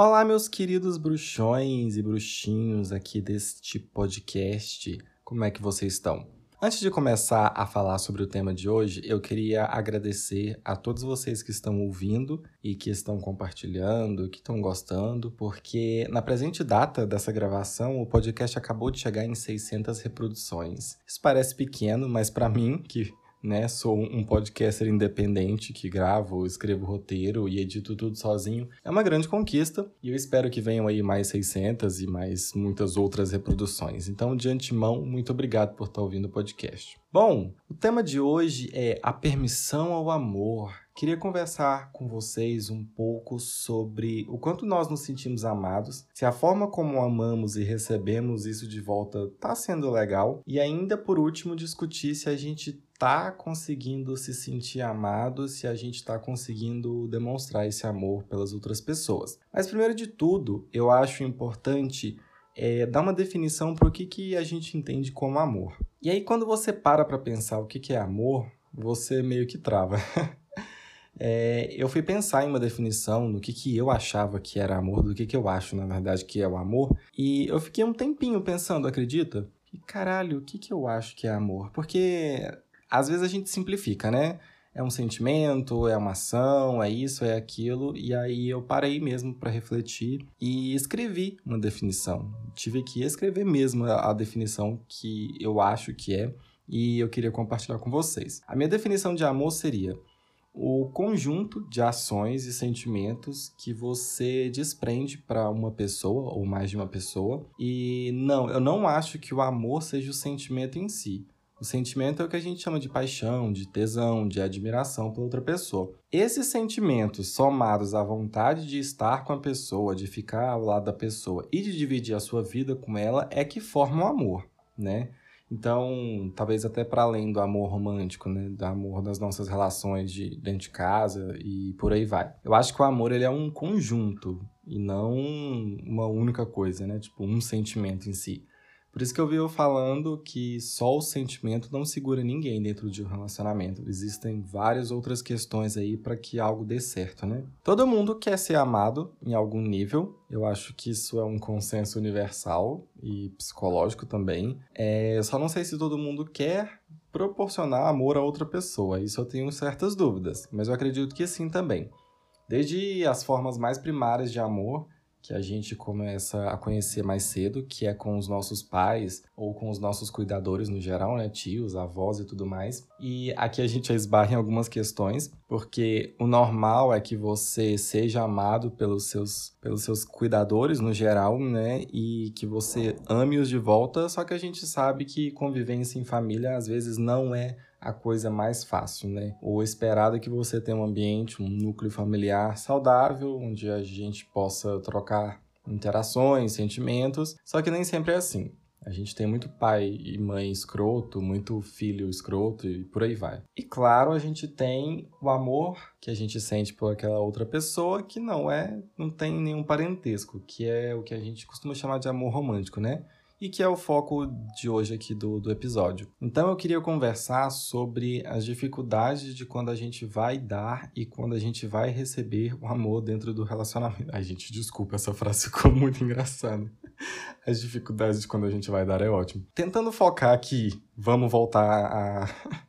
Olá, meus queridos bruxões e bruxinhos aqui deste podcast. Como é que vocês estão? Antes de começar a falar sobre o tema de hoje, eu queria agradecer a todos vocês que estão ouvindo e que estão compartilhando, que estão gostando, porque na presente data dessa gravação, o podcast acabou de chegar em 600 reproduções. Isso parece pequeno, mas para mim, que né? Sou um podcaster independente que gravo, escrevo roteiro e edito tudo sozinho. É uma grande conquista e eu espero que venham aí mais 600 e mais muitas outras reproduções. Então, de antemão, muito obrigado por estar ouvindo o podcast. Bom, o tema de hoje é a permissão ao amor. Queria conversar com vocês um pouco sobre o quanto nós nos sentimos amados, se a forma como amamos e recebemos isso de volta está sendo legal, e ainda por último discutir se a gente está conseguindo se sentir amado, se a gente está conseguindo demonstrar esse amor pelas outras pessoas. Mas primeiro de tudo, eu acho importante é, dar uma definição para o que, que a gente entende como amor. E aí, quando você para para pensar o que, que é amor, você meio que trava. é, eu fui pensar em uma definição do que, que eu achava que era amor, do que, que eu acho, na verdade, que é o amor, e eu fiquei um tempinho pensando, acredita? E caralho, o que, que eu acho que é amor? Porque às vezes a gente simplifica, né? É um sentimento, é uma ação, é isso, é aquilo. E aí eu parei mesmo para refletir e escrevi uma definição. Tive que escrever mesmo a, a definição que eu acho que é e eu queria compartilhar com vocês. A minha definição de amor seria o conjunto de ações e sentimentos que você desprende para uma pessoa ou mais de uma pessoa. E não, eu não acho que o amor seja o sentimento em si. O sentimento é o que a gente chama de paixão, de tesão, de admiração pela outra pessoa. Esses sentimentos, somados à vontade de estar com a pessoa, de ficar ao lado da pessoa e de dividir a sua vida com ela, é que formam o amor, né? Então, talvez até para além do amor romântico, né, do amor das nossas relações de dentro de casa e por aí vai. Eu acho que o amor ele é um conjunto e não uma única coisa, né, tipo um sentimento em si. Por isso que eu vivo falando que só o sentimento não segura ninguém dentro de um relacionamento. Existem várias outras questões aí para que algo dê certo, né? Todo mundo quer ser amado em algum nível. Eu acho que isso é um consenso universal e psicológico também. É, só não sei se todo mundo quer proporcionar amor a outra pessoa. Isso eu tenho certas dúvidas, mas eu acredito que sim também. Desde as formas mais primárias de amor que a gente começa a conhecer mais cedo, que é com os nossos pais ou com os nossos cuidadores no geral, né, tios, avós e tudo mais. E aqui a gente esbarra em algumas questões, porque o normal é que você seja amado pelos seus, pelos seus cuidadores no geral, né, e que você ame-os de volta, só que a gente sabe que convivência em família às vezes não é a coisa mais fácil, né? O esperado é que você tenha um ambiente, um núcleo familiar saudável, onde a gente possa trocar interações, sentimentos, só que nem sempre é assim. A gente tem muito pai e mãe escroto, muito filho escroto e por aí vai. E claro, a gente tem o amor que a gente sente por aquela outra pessoa que não é, não tem nenhum parentesco, que é o que a gente costuma chamar de amor romântico, né? E que é o foco de hoje aqui do, do episódio. Então eu queria conversar sobre as dificuldades de quando a gente vai dar e quando a gente vai receber o amor dentro do relacionamento. Ai, gente, desculpa, essa frase ficou muito engraçada. As dificuldades de quando a gente vai dar é ótimo. Tentando focar aqui, vamos voltar a...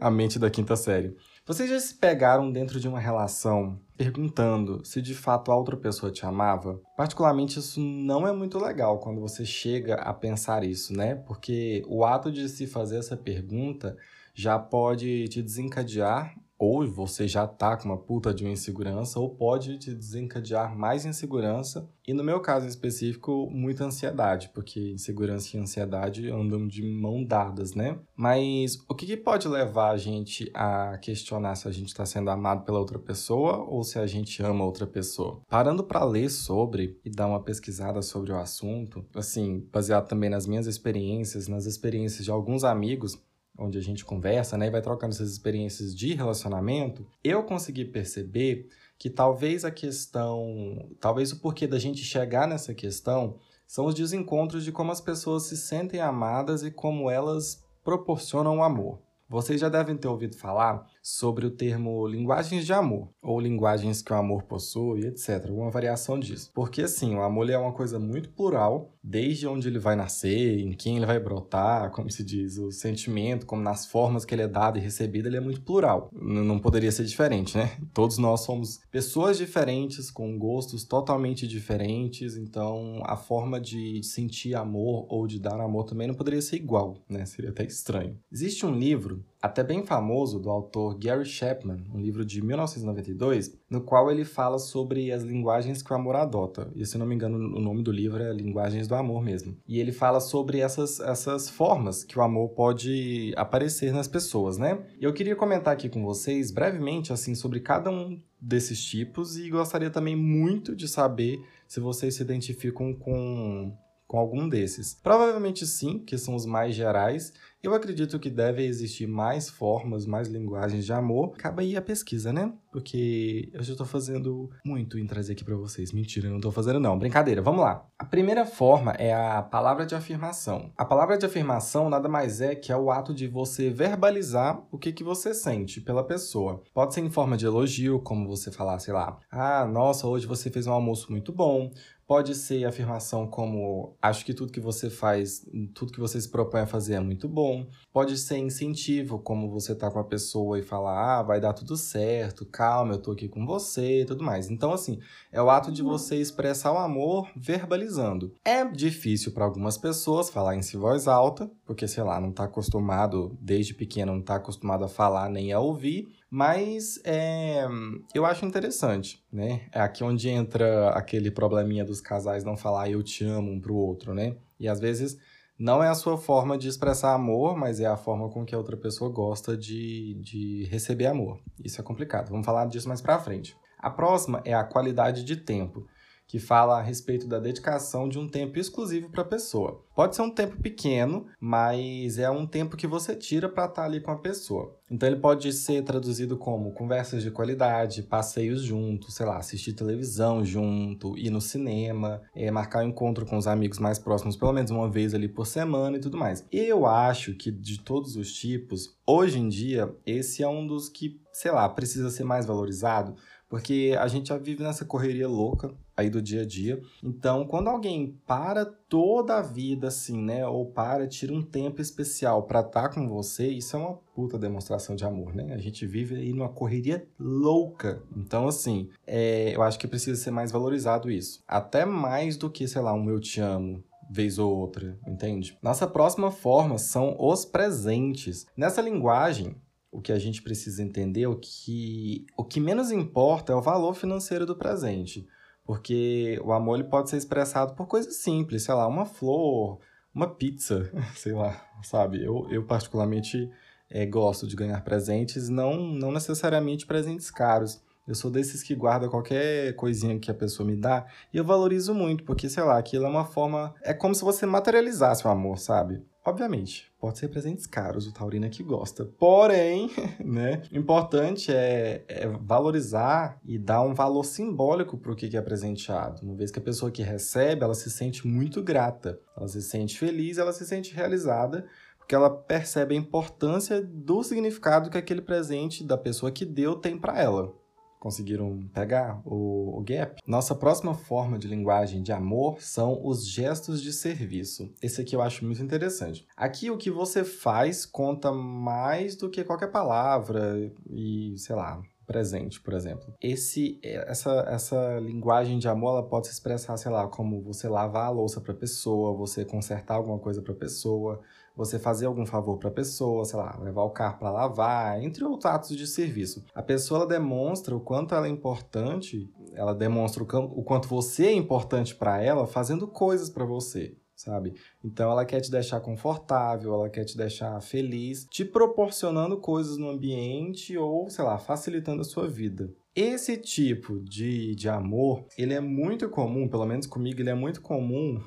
a mente da quinta série. Vocês já se pegaram dentro de uma relação perguntando se de fato a outra pessoa te amava? Particularmente, isso não é muito legal quando você chega a pensar isso, né? Porque o ato de se fazer essa pergunta já pode te desencadear ou você já tá com uma puta de uma insegurança, ou pode te desencadear mais insegurança, e no meu caso específico, muita ansiedade, porque insegurança e ansiedade andam de mão dadas, né? Mas o que, que pode levar a gente a questionar se a gente está sendo amado pela outra pessoa ou se a gente ama outra pessoa? Parando para ler sobre e dar uma pesquisada sobre o assunto, assim, baseado também nas minhas experiências, nas experiências de alguns amigos, onde a gente conversa, né, e vai trocando essas experiências de relacionamento, eu consegui perceber que talvez a questão, talvez o porquê da gente chegar nessa questão são os desencontros de como as pessoas se sentem amadas e como elas proporcionam o amor. Vocês já devem ter ouvido falar sobre o termo linguagens de amor, ou linguagens que o amor possui, etc. Alguma variação disso. Porque, assim, o amor é uma coisa muito plural, desde onde ele vai nascer, em quem ele vai brotar, como se diz, o sentimento, como nas formas que ele é dado e recebido, ele é muito plural. Não poderia ser diferente, né? Todos nós somos pessoas diferentes, com gostos totalmente diferentes, então a forma de sentir amor ou de dar amor também não poderia ser igual, né? Seria até estranho. Existe um livro até bem famoso do autor Gary Chapman, um livro de 1992, no qual ele fala sobre as linguagens que o amor adota. E se não me engano, o nome do livro é Linguagens do Amor mesmo. E ele fala sobre essas, essas formas que o amor pode aparecer nas pessoas, né? E eu queria comentar aqui com vocês brevemente assim sobre cada um desses tipos e gostaria também muito de saber se vocês se identificam com com algum desses. Provavelmente sim, que são os mais gerais, eu acredito que deve existir mais formas, mais linguagens de amor. Acaba aí a pesquisa, né? Porque eu já estou fazendo muito em trazer aqui para vocês. Mentira, eu não estou fazendo não. Brincadeira, vamos lá. A primeira forma é a palavra de afirmação. A palavra de afirmação nada mais é que é o ato de você verbalizar o que, que você sente pela pessoa. Pode ser em forma de elogio, como você falar, sei lá, ah, nossa, hoje você fez um almoço muito bom. Pode ser afirmação como acho que tudo que você faz, tudo que você se propõe a fazer é muito bom. Pode ser incentivo, como você tá com a pessoa e falar, ah, vai dar tudo certo, calma, eu tô aqui com você e tudo mais. Então, assim, é o ato de você expressar o amor verbalizando. É difícil para algumas pessoas falar em si voz alta, porque, sei lá, não tá acostumado, desde pequeno, não tá acostumado a falar nem a ouvir. Mas é, eu acho interessante, né? É aqui onde entra aquele probleminha dos casais não falar eu te amo um pro outro, né? E às vezes não é a sua forma de expressar amor, mas é a forma com que a outra pessoa gosta de, de receber amor. Isso é complicado. Vamos falar disso mais pra frente. A próxima é a qualidade de tempo que fala a respeito da dedicação de um tempo exclusivo para a pessoa. Pode ser um tempo pequeno, mas é um tempo que você tira para estar tá ali com a pessoa. Então ele pode ser traduzido como conversas de qualidade, passeios juntos, sei lá, assistir televisão junto, ir no cinema, é, marcar um encontro com os amigos mais próximos pelo menos uma vez ali por semana e tudo mais. Eu acho que de todos os tipos, hoje em dia, esse é um dos que, sei lá, precisa ser mais valorizado, porque a gente já vive nessa correria louca aí do dia a dia. Então, quando alguém para toda a vida assim, né, ou para, tira um tempo especial para estar tá com você, isso é uma puta demonstração de amor, né? A gente vive aí numa correria louca. Então, assim, é, eu acho que precisa ser mais valorizado isso. Até mais do que, sei lá, um eu te amo, vez ou outra, entende? Nossa próxima forma são os presentes. Nessa linguagem, o que a gente precisa entender é que o que menos importa é o valor financeiro do presente. Porque o amor ele pode ser expressado por coisas simples, sei lá, uma flor, uma pizza, sei lá, sabe? Eu, eu particularmente é, gosto de ganhar presentes, não, não necessariamente presentes caros. Eu sou desses que guarda qualquer coisinha que a pessoa me dá e eu valorizo muito, porque, sei lá, aquilo é uma forma. É como se você materializasse o amor, sabe? Obviamente, pode ser presentes caros, o taurino que gosta. Porém, né, importante é, é, valorizar e dar um valor simbólico para o que é presenteado. Uma vez que a pessoa que recebe, ela se sente muito grata, ela se sente feliz, ela se sente realizada, porque ela percebe a importância do significado que aquele presente da pessoa que deu tem para ela. Conseguiram pegar o, o gap? Nossa próxima forma de linguagem de amor são os gestos de serviço. Esse aqui eu acho muito interessante. Aqui o que você faz conta mais do que qualquer palavra e, sei lá, presente, por exemplo. Esse, essa, essa linguagem de amor, ela pode se expressar, sei lá, como você lavar a louça para a pessoa, você consertar alguma coisa para a pessoa, você fazer algum favor para a pessoa, sei lá, levar o carro para lavar, entre outros atos de serviço. A pessoa demonstra o quanto ela é importante, ela demonstra o quanto você é importante para ela fazendo coisas para você sabe? Então ela quer te deixar confortável, ela quer te deixar feliz, te proporcionando coisas no ambiente ou, sei lá, facilitando a sua vida. Esse tipo de, de amor, ele é muito comum, pelo menos comigo, ele é muito comum,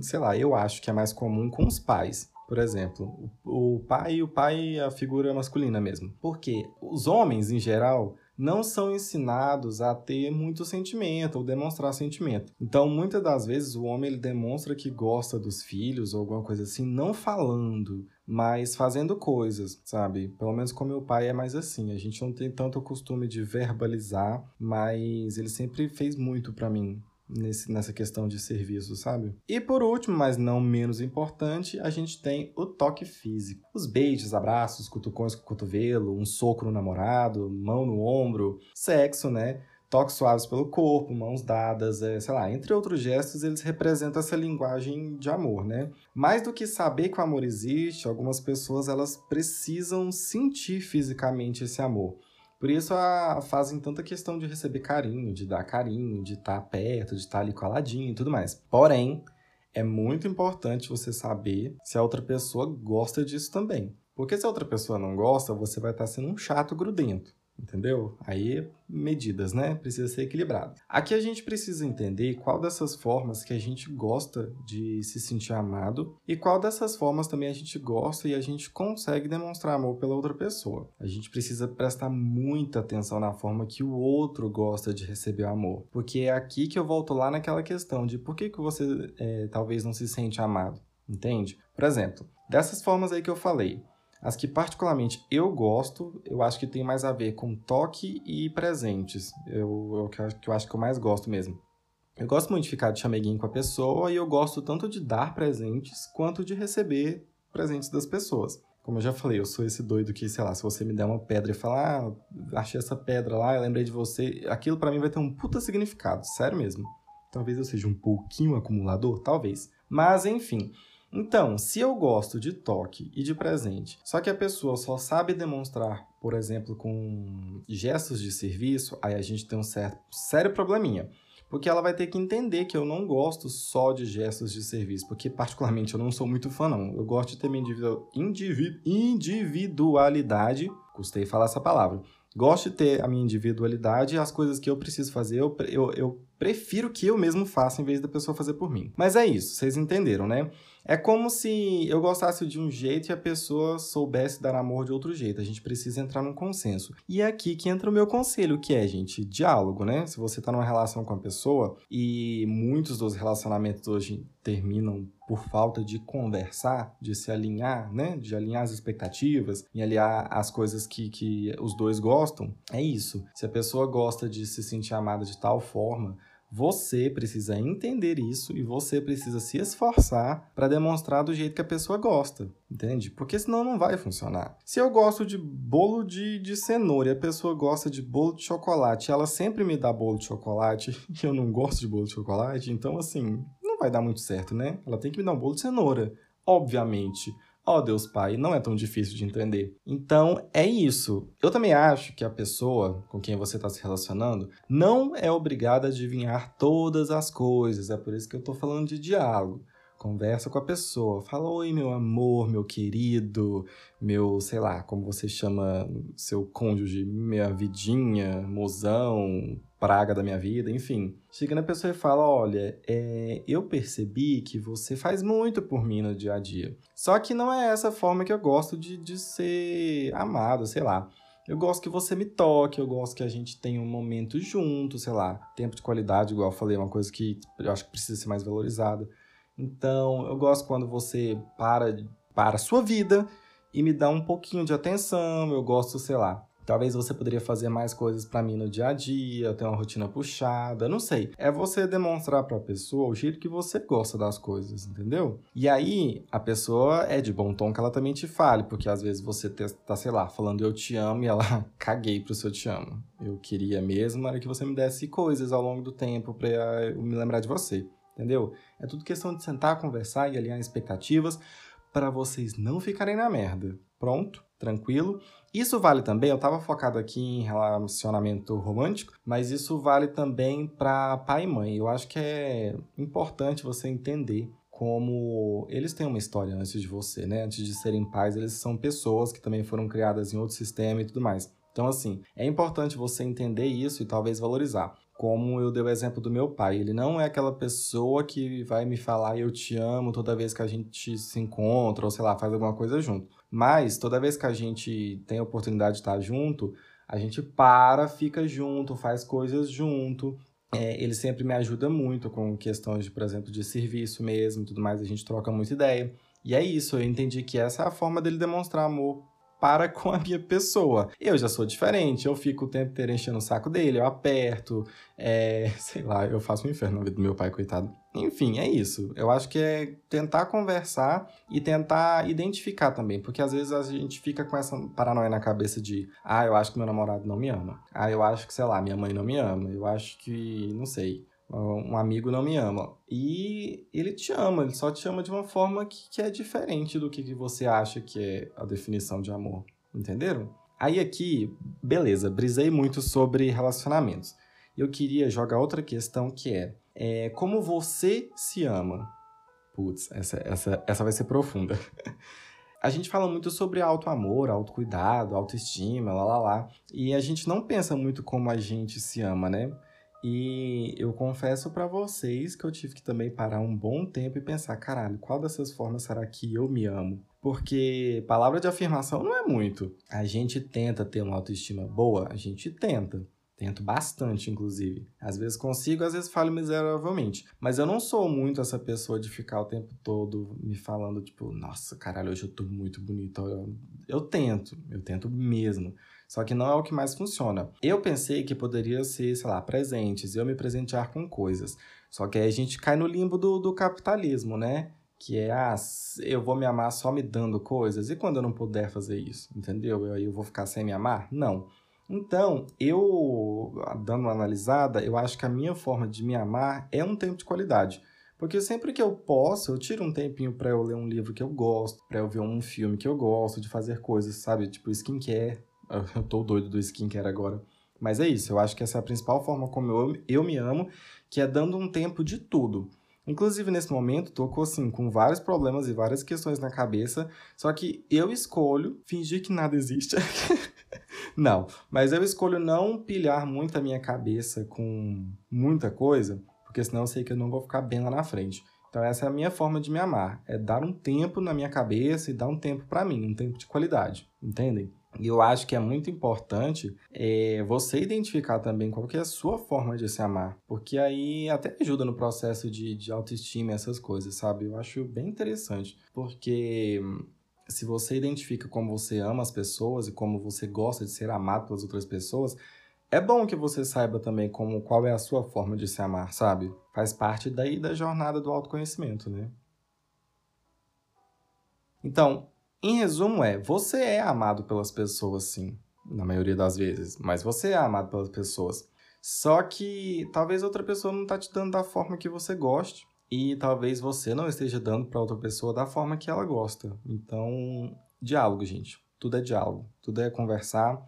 sei lá, eu acho que é mais comum com os pais. Por exemplo, o pai, o pai a figura masculina mesmo. Porque os homens, em geral, não são ensinados a ter muito sentimento ou demonstrar sentimento. Então, muitas das vezes o homem ele demonstra que gosta dos filhos ou alguma coisa assim, não falando, mas fazendo coisas, sabe? Pelo menos com meu pai é mais assim. A gente não tem tanto costume de verbalizar, mas ele sempre fez muito para mim nesse, nessa questão de serviço, sabe? E por último, mas não menos importante, a gente tem o toque físico. Os beijos, abraços, cutucões com o cotovelo, um soco no namorado, mão no ombro, sexo, né? Toques suaves pelo corpo, mãos dadas, é, sei lá, entre outros gestos, eles representam essa linguagem de amor, né? Mais do que saber que o amor existe, algumas pessoas elas precisam sentir fisicamente esse amor. Por isso a, fazem tanta questão de receber carinho, de dar carinho, de estar tá perto, de estar tá ali coladinho e tudo mais. Porém, é muito importante você saber se a outra pessoa gosta disso também. Porque se a outra pessoa não gosta, você vai estar tá sendo um chato grudento entendeu? Aí, medidas, né? Precisa ser equilibrado. Aqui a gente precisa entender qual dessas formas que a gente gosta de se sentir amado e qual dessas formas também a gente gosta e a gente consegue demonstrar amor pela outra pessoa. A gente precisa prestar muita atenção na forma que o outro gosta de receber o amor, porque é aqui que eu volto lá naquela questão de por que, que você é, talvez não se sente amado, entende? Por exemplo, dessas formas aí que eu falei, as que particularmente eu gosto, eu acho que tem mais a ver com toque e presentes. Eu, eu, que eu acho que eu mais gosto mesmo. Eu gosto muito de ficar de chameguinho com a pessoa e eu gosto tanto de dar presentes quanto de receber presentes das pessoas. Como eu já falei, eu sou esse doido que, sei lá, se você me der uma pedra e falar, ah, achei essa pedra lá, eu lembrei de você, aquilo para mim vai ter um puta significado, sério mesmo. Talvez eu seja um pouquinho acumulador, talvez. Mas, enfim, então, se eu gosto de toque e de presente, só que a pessoa só sabe demonstrar, por exemplo, com gestos de serviço, aí a gente tem um certo, sério probleminha. Porque ela vai ter que entender que eu não gosto só de gestos de serviço, porque particularmente eu não sou muito fã, não. Eu gosto de ter minha individualidade, custei falar essa palavra. Gosto de ter a minha individualidade as coisas que eu preciso fazer, eu, eu, eu prefiro que eu mesmo faça em vez da pessoa fazer por mim. Mas é isso, vocês entenderam, né? É como se eu gostasse de um jeito e a pessoa soubesse dar amor de outro jeito. A gente precisa entrar num consenso. E é aqui que entra o meu conselho, que é, gente, diálogo, né? Se você tá numa relação com a pessoa e muitos dos relacionamentos hoje terminam por falta de conversar, de se alinhar, né? De alinhar as expectativas e alinhar as coisas que, que os dois gostam, é isso. Se a pessoa gosta de se sentir amada de tal forma, você precisa entender isso e você precisa se esforçar para demonstrar do jeito que a pessoa gosta, entende? Porque senão não vai funcionar. Se eu gosto de bolo de, de cenoura e a pessoa gosta de bolo de chocolate, ela sempre me dá bolo de chocolate e eu não gosto de bolo de chocolate, então assim, não vai dar muito certo, né? Ela tem que me dar um bolo de cenoura, obviamente. Ó oh, Deus Pai, não é tão difícil de entender. Então, é isso. Eu também acho que a pessoa com quem você está se relacionando não é obrigada a adivinhar todas as coisas. É por isso que eu estou falando de diálogo. Conversa com a pessoa, fala: Oi, meu amor, meu querido, meu, sei lá, como você chama seu cônjuge, minha vidinha, mozão, praga da minha vida, enfim. Chega na pessoa e fala: Olha, é, eu percebi que você faz muito por mim no dia a dia. Só que não é essa forma que eu gosto de, de ser amado, sei lá. Eu gosto que você me toque, eu gosto que a gente tenha um momento junto, sei lá. Tempo de qualidade, igual eu falei, é uma coisa que eu acho que precisa ser mais valorizada. Então, eu gosto quando você para para a sua vida e me dá um pouquinho de atenção. Eu gosto, sei lá, Talvez você poderia fazer mais coisas para mim no dia a dia, ter uma rotina puxada, não sei. É você demonstrar para a pessoa o jeito que você gosta das coisas, entendeu? E aí a pessoa é de bom tom que ela também te fale, porque às vezes você tá, sei lá, falando eu te amo e ela caguei pro seu te amo. Eu queria mesmo era que você me desse coisas ao longo do tempo para eu me lembrar de você, entendeu? É tudo questão de sentar, conversar e alinhar expectativas para vocês não ficarem na merda. Pronto? Tranquilo? Isso vale também, eu estava focado aqui em relacionamento romântico, mas isso vale também para pai e mãe. Eu acho que é importante você entender como eles têm uma história antes de você, né? Antes de serem pais, eles são pessoas que também foram criadas em outro sistema e tudo mais. Então, assim, é importante você entender isso e talvez valorizar. Como eu dei o exemplo do meu pai, ele não é aquela pessoa que vai me falar eu te amo toda vez que a gente se encontra ou sei lá, faz alguma coisa junto. Mas toda vez que a gente tem a oportunidade de estar junto, A gente para, fica junto, faz coisas junto. É, ele sempre me ajuda muito com questões, de, por exemplo, de serviço mesmo tudo mais. A gente troca muita ideia. E é isso, eu entendi que essa é a forma dele demonstrar amor para com a minha pessoa. Eu já sou diferente, eu fico o tempo inteiro enchendo o saco dele, eu aperto, é, sei lá, eu faço um inferno na vida do meu pai, coitado. Enfim, é isso. Eu acho que é tentar conversar e tentar identificar também, porque às vezes a gente fica com essa paranoia na cabeça de, ah, eu acho que meu namorado não me ama. Ah, eu acho que, sei lá, minha mãe não me ama. Eu acho que, não sei, um amigo não me ama. E ele te ama, ele só te ama de uma forma que, que é diferente do que, que você acha que é a definição de amor. Entenderam? Aí aqui, beleza, brisei muito sobre relacionamentos. Eu queria jogar outra questão que é, é como você se ama. Putz, essa, essa, essa vai ser profunda. a gente fala muito sobre auto-amor, auto-cuidado, autoestima, lá lá lá. E a gente não pensa muito como a gente se ama, né? E eu confesso para vocês que eu tive que também parar um bom tempo e pensar, caralho, qual dessas formas será que eu me amo? Porque palavra de afirmação não é muito. A gente tenta ter uma autoestima boa, a gente tenta. Tento bastante, inclusive. Às vezes consigo, às vezes falho miseravelmente. Mas eu não sou muito essa pessoa de ficar o tempo todo me falando, tipo, nossa, caralho, hoje eu tô muito bonito. Eu, eu tento, eu tento mesmo. Só que não é o que mais funciona. Eu pensei que poderia ser, sei lá, presentes, eu me presentear com coisas. Só que aí a gente cai no limbo do, do capitalismo, né? Que é, ah, eu vou me amar só me dando coisas. E quando eu não puder fazer isso, entendeu? Eu, eu vou ficar sem me amar? Não. Então, eu, dando uma analisada, eu acho que a minha forma de me amar é um tempo de qualidade. Porque sempre que eu posso, eu tiro um tempinho para eu ler um livro que eu gosto, para eu ver um filme que eu gosto, de fazer coisas, sabe? Tipo skincare, Eu tô doido do skincare agora. Mas é isso, eu acho que essa é a principal forma como eu, eu me amo, que é dando um tempo de tudo. Inclusive, nesse momento, tô assim, com vários problemas e várias questões na cabeça, só que eu escolho fingir que nada existe. não, mas eu escolho não pilhar muito a minha cabeça com muita coisa, porque senão eu sei que eu não vou ficar bem lá na frente. Então essa é a minha forma de me amar, é dar um tempo na minha cabeça e dar um tempo para mim, um tempo de qualidade, entendem? E eu acho que é muito importante é, você identificar também qual que é a sua forma de se amar. Porque aí até ajuda no processo de, de autoestima e essas coisas, sabe? Eu acho bem interessante. Porque hum, se você identifica como você ama as pessoas e como você gosta de ser amado pelas outras pessoas, é bom que você saiba também como qual é a sua forma de se amar, sabe? Faz parte daí da jornada do autoconhecimento, né? Então, em resumo, é: você é amado pelas pessoas, sim, na maioria das vezes, mas você é amado pelas pessoas. Só que talvez outra pessoa não tá te dando da forma que você goste. E talvez você não esteja dando para outra pessoa da forma que ela gosta. Então, diálogo, gente. Tudo é diálogo. Tudo é conversar.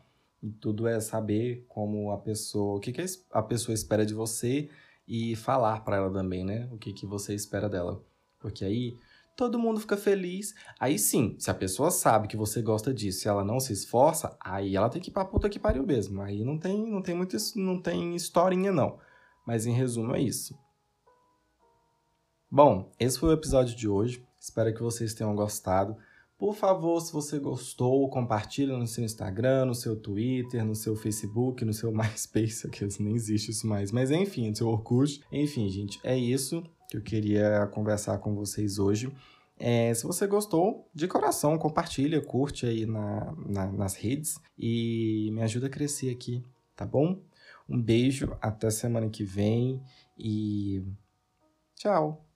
E tudo é saber como a pessoa, o que, que a pessoa espera de você e falar para ela também, né? O que, que você espera dela. Porque aí todo mundo fica feliz. Aí sim, se a pessoa sabe que você gosta disso e ela não se esforça, aí ela tem que ir pra puta que pariu mesmo. Aí não tem, não tem muito, não tem historinha não. Mas em resumo é isso. Bom, esse foi o episódio de hoje. Espero que vocês tenham gostado. Por favor, se você gostou, compartilhe no seu Instagram, no seu Twitter, no seu Facebook, no seu MySpace, que nem existe isso mais. Mas enfim, no seu Orkut. Enfim, gente, é isso que eu queria conversar com vocês hoje. É, se você gostou, de coração, compartilha, curte aí na, na, nas redes e me ajuda a crescer aqui, tá bom? Um beijo, até semana que vem e tchau!